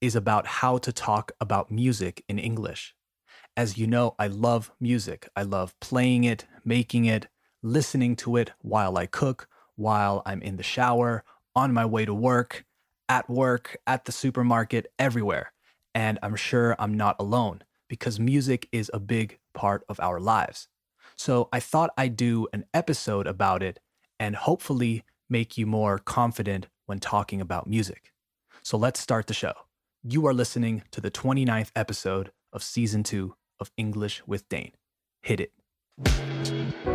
is about how to talk about music in English. As you know, I love music. I love playing it, making it, listening to it while I cook, while I'm in the shower, on my way to work, at work, at the supermarket, everywhere. And I'm sure I'm not alone because music is a big part of our lives. So I thought I'd do an episode about it and hopefully make you more confident when talking about music. So let's start the show. You are listening to the 29th episode of season two of English with Dane. Hit it.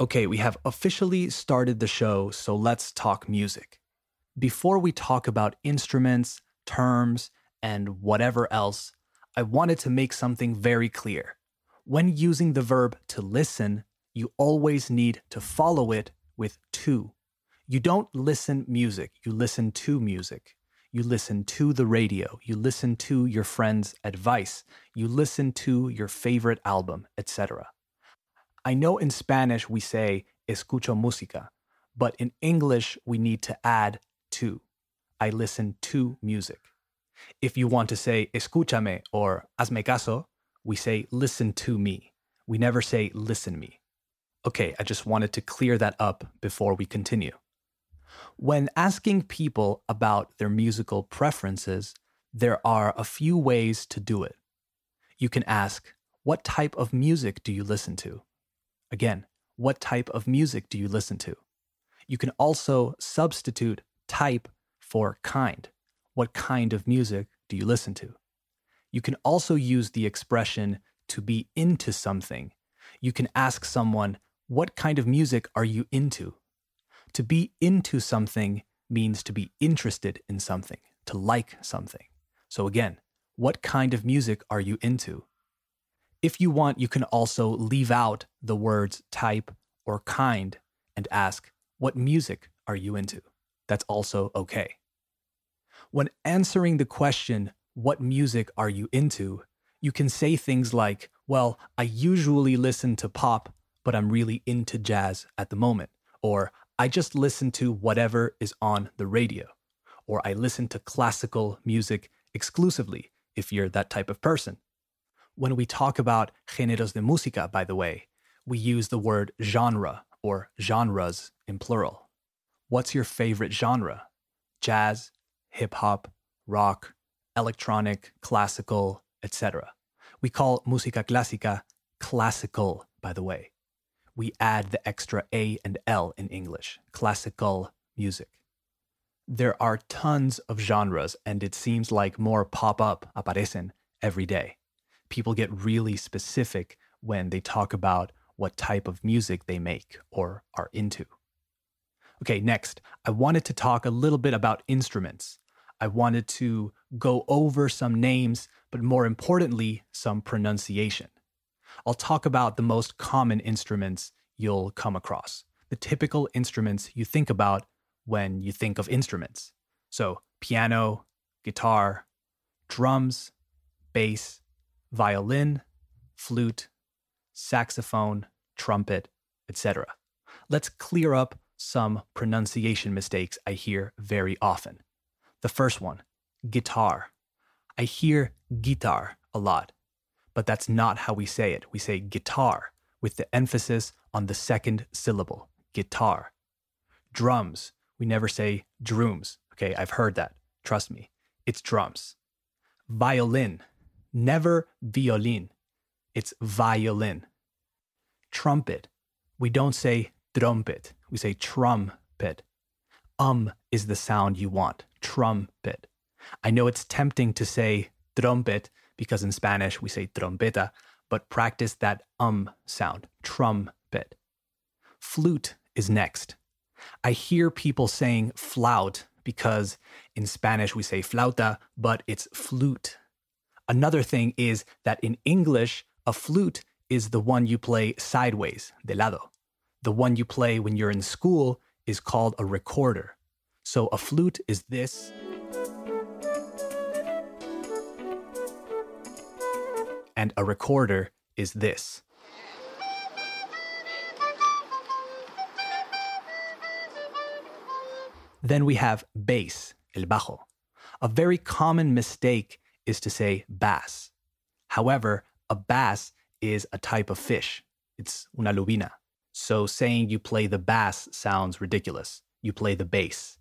Okay, we have officially started the show, so let's talk music. Before we talk about instruments, terms, and whatever else, I wanted to make something very clear. When using the verb to listen, you always need to follow it with to. You don't listen music, you listen to music. You listen to the radio, you listen to your friend's advice, you listen to your favorite album, etc. I know in Spanish we say escucho música, but in English we need to add to. I listen to music. If you want to say escúchame or hazme caso, we say listen to me. We never say listen me. Okay, I just wanted to clear that up before we continue. When asking people about their musical preferences, there are a few ways to do it. You can ask, What type of music do you listen to? Again, what type of music do you listen to? You can also substitute type for kind. What kind of music do you listen to? You can also use the expression to be into something. You can ask someone, What kind of music are you into? To be into something means to be interested in something, to like something. So, again, what kind of music are you into? If you want, you can also leave out the words type or kind and ask, What music are you into? That's also okay. When answering the question, What music are you into? you can say things like, Well, I usually listen to pop, but I'm really into jazz at the moment. Or, I just listen to whatever is on the radio. Or, I listen to classical music exclusively if you're that type of person. When we talk about géneros de música, by the way, we use the word genre or genres in plural. What's your favorite genre? Jazz, hip hop, rock, electronic, classical, etc. We call música clásica classical, by the way. We add the extra A and L in English, classical music. There are tons of genres, and it seems like more pop up, aparecen, every day people get really specific when they talk about what type of music they make or are into. Okay, next, I wanted to talk a little bit about instruments. I wanted to go over some names, but more importantly, some pronunciation. I'll talk about the most common instruments you'll come across, the typical instruments you think about when you think of instruments. So, piano, guitar, drums, bass, violin, flute, saxophone, trumpet, etc. Let's clear up some pronunciation mistakes I hear very often. The first one, guitar. I hear guitar a lot, but that's not how we say it. We say guitar with the emphasis on the second syllable, guitar. Drums, we never say drums. Okay, I've heard that. Trust me, it's drums. Violin, Never violin. It's violin. Trumpet. We don't say trumpet. We say trumpet. Um is the sound you want. Trumpet. I know it's tempting to say trumpet because in Spanish we say trompeta, but practice that um sound. Trumpet. Flute is next. I hear people saying flout because in Spanish we say flauta, but it's flute. Another thing is that in English, a flute is the one you play sideways, de lado. The one you play when you're in school is called a recorder. So a flute is this. And a recorder is this. Then we have bass, el bajo. A very common mistake is to say bass. However, a bass is a type of fish. It's una lubina. So saying you play the bass sounds ridiculous. You play the bass.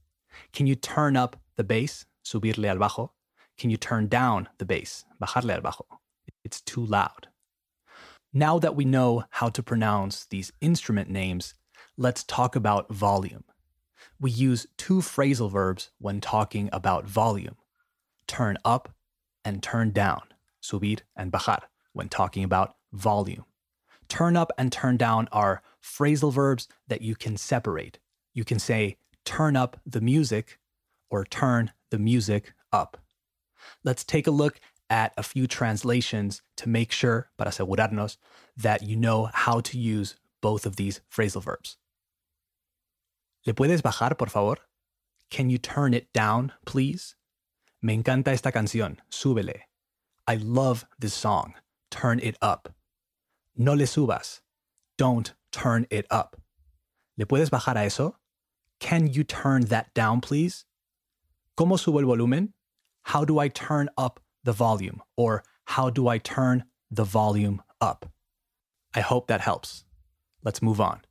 Can you turn up the bass? Subirle al bajo. Can you turn down the bass? Bajarle al bajo. It's too loud. Now that we know how to pronounce these instrument names, let's talk about volume. We use two phrasal verbs when talking about volume turn up and turn down, subir and bajar, when talking about volume. Turn up and turn down are phrasal verbs that you can separate. You can say, turn up the music or turn the music up. Let's take a look at a few translations to make sure, para asegurarnos, that you know how to use both of these phrasal verbs. ¿Le puedes bajar, por favor? Can you turn it down, please? Me encanta esta canción, súbele. I love this song, turn it up. No le subas, don't turn it up. ¿Le puedes bajar a eso? Can you turn that down, please? ¿Cómo subo el volumen? How do I turn up the volume? Or how do I turn the volume up? I hope that helps. Let's move on.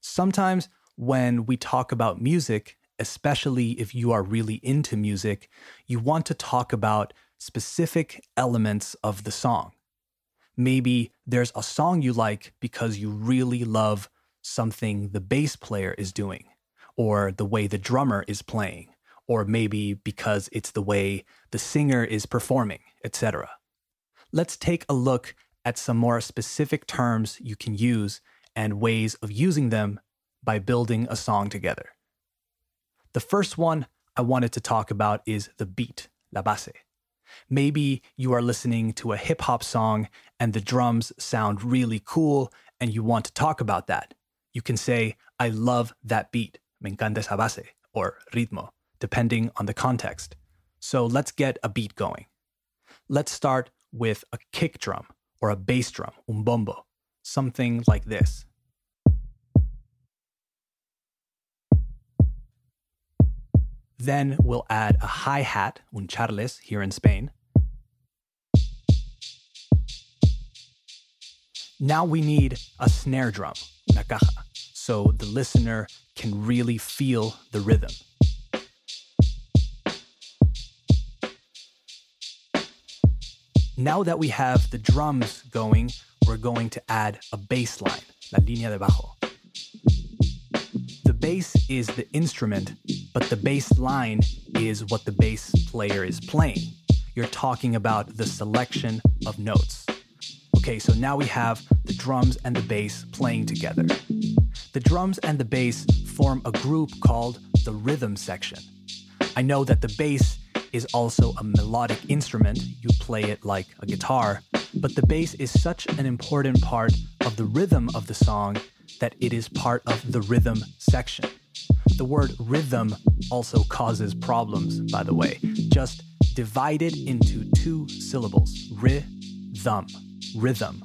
Sometimes when we talk about music, especially if you are really into music, you want to talk about specific elements of the song. Maybe there's a song you like because you really love something the bass player is doing, or the way the drummer is playing, or maybe because it's the way the singer is performing, etc. Let's take a look at some more specific terms you can use and ways of using them by building a song together. The first one I wanted to talk about is the beat, la base. Maybe you are listening to a hip hop song and the drums sound really cool and you want to talk about that. You can say, I love that beat, me encanta esa base, or ritmo, depending on the context. So let's get a beat going. Let's start with a kick drum or a bass drum, un bombo, something like this. Then we'll add a hi hat, un charles, here in Spain. Now we need a snare drum, una caja, so the listener can really feel the rhythm. Now that we have the drums going, we're going to add a bass line, la línea de bajo. The bass is the instrument but the bass line is what the bass player is playing. You're talking about the selection of notes. Okay, so now we have the drums and the bass playing together. The drums and the bass form a group called the rhythm section. I know that the bass is also a melodic instrument, you play it like a guitar, but the bass is such an important part of the rhythm of the song that it is part of the rhythm section. The word rhythm also causes problems, by the way. Just divide it into two syllables rhythm. Rhythm.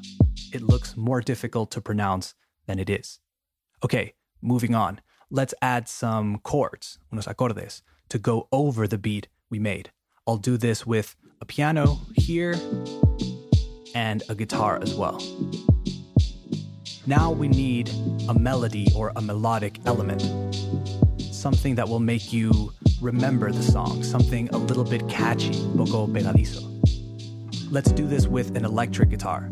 It looks more difficult to pronounce than it is. Okay, moving on. Let's add some chords, unos acordes, to go over the beat we made. I'll do this with a piano here and a guitar as well. Now we need a melody or a melodic element something that will make you remember the song, something a little bit catchy, poco pegadizo. Let's do this with an electric guitar.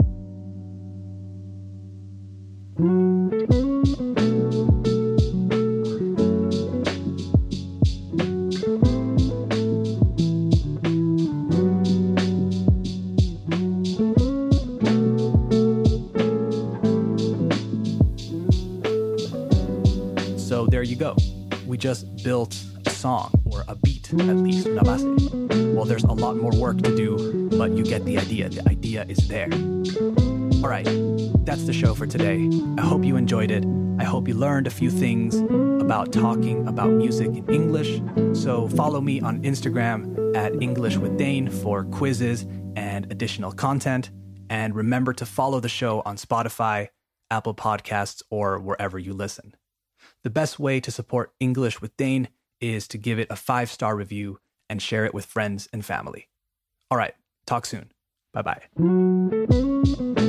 Song or a beat, at least, una. Well, there's a lot more work to do, but you get the idea. The idea is there. All right, that's the show for today. I hope you enjoyed it. I hope you learned a few things about talking about music in English. So follow me on Instagram at English with Dane for quizzes and additional content. And remember to follow the show on Spotify, Apple Podcasts, or wherever you listen. The best way to support English with Dane is to give it a five star review and share it with friends and family. All right, talk soon. Bye bye.